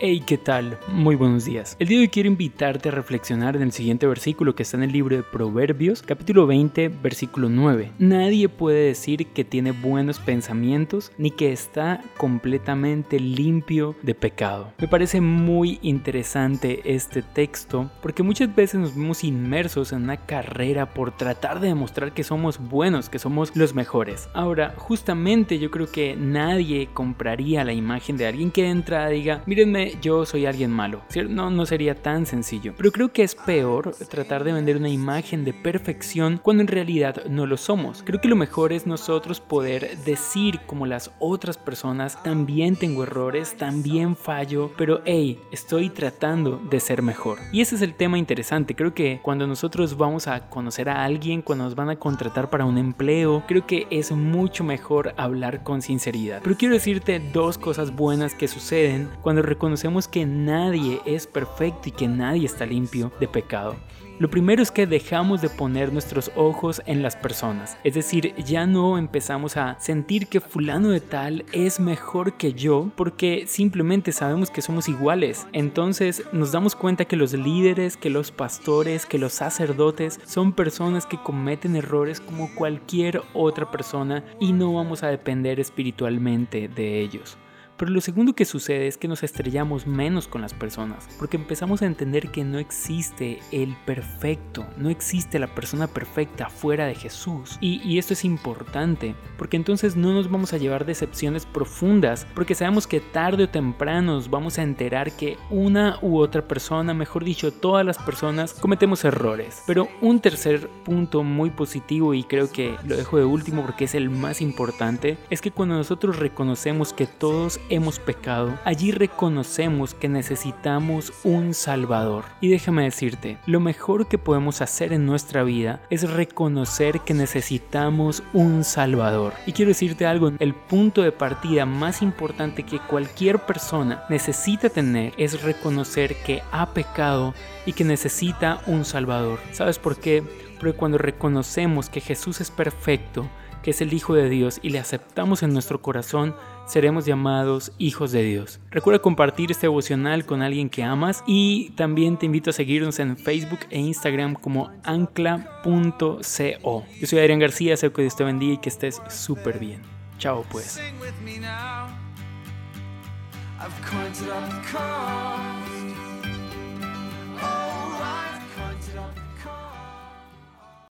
Hey, ¿qué tal? Muy buenos días. El día de hoy quiero invitarte a reflexionar en el siguiente versículo que está en el libro de Proverbios, capítulo 20, versículo 9. Nadie puede decir que tiene buenos pensamientos ni que está completamente limpio de pecado. Me parece muy interesante este texto porque muchas veces nos vemos inmersos en una carrera por tratar de demostrar que somos buenos, que somos los mejores. Ahora, justamente yo creo que nadie compraría la imagen de alguien que de entrada diga, mírenme, yo soy alguien malo. No, no sería tan sencillo. Pero creo que es peor tratar de vender una imagen de perfección cuando en realidad no lo somos. Creo que lo mejor es nosotros poder decir como las otras personas, también tengo errores, también fallo, pero hey, estoy tratando de ser mejor. Y ese es el tema interesante. Creo que cuando nosotros vamos a conocer a alguien, cuando nos van a contratar para un empleo, creo que es mucho mejor hablar con sinceridad. Pero quiero decirte dos cosas buenas que suceden cuando reconocemos que nadie es perfecto y que nadie está limpio de pecado. Lo primero es que dejamos de poner nuestros ojos en las personas, es decir, ya no empezamos a sentir que fulano de tal es mejor que yo porque simplemente sabemos que somos iguales. Entonces nos damos cuenta que los líderes, que los pastores, que los sacerdotes son personas que cometen errores como cualquier otra persona y no vamos a depender espiritualmente de ellos. Pero lo segundo que sucede es que nos estrellamos menos con las personas, porque empezamos a entender que no existe el perfecto, no existe la persona perfecta fuera de Jesús. Y, esto es importante, porque entonces no nos vamos a llevar decepciones profundas, porque sabemos que tarde o temprano nos vamos a enterar que una u otra persona, mejor dicho, todas las personas, cometemos errores. Pero un tercer punto muy positivo, y creo que lo dejo de último porque es el más importante, es que cuando nosotros reconocemos que todos hemos pecado, allí reconocemos que necesitamos un Salvador. Y déjame decirte, lo mejor que podemos hacer en nuestra vida es reconocer que necesitamos un Salvador. Y quiero decirte algo, el punto de partida más importante que cualquier persona necesita tener es reconocer que ha pecado y que necesita un Salvador. ¿Sabes por qué? Porque cuando reconocemos que Jesús es perfecto, que es el Hijo de Dios y le aceptamos en nuestro corazón, seremos llamados hijos de Dios. Recuerda compartir este devocional con alguien que amas y también te invito a seguirnos en Facebook e Instagram como ancla.co. Yo soy Adrián García, espero que Dios te bendiga y que estés súper bien. Chao pues.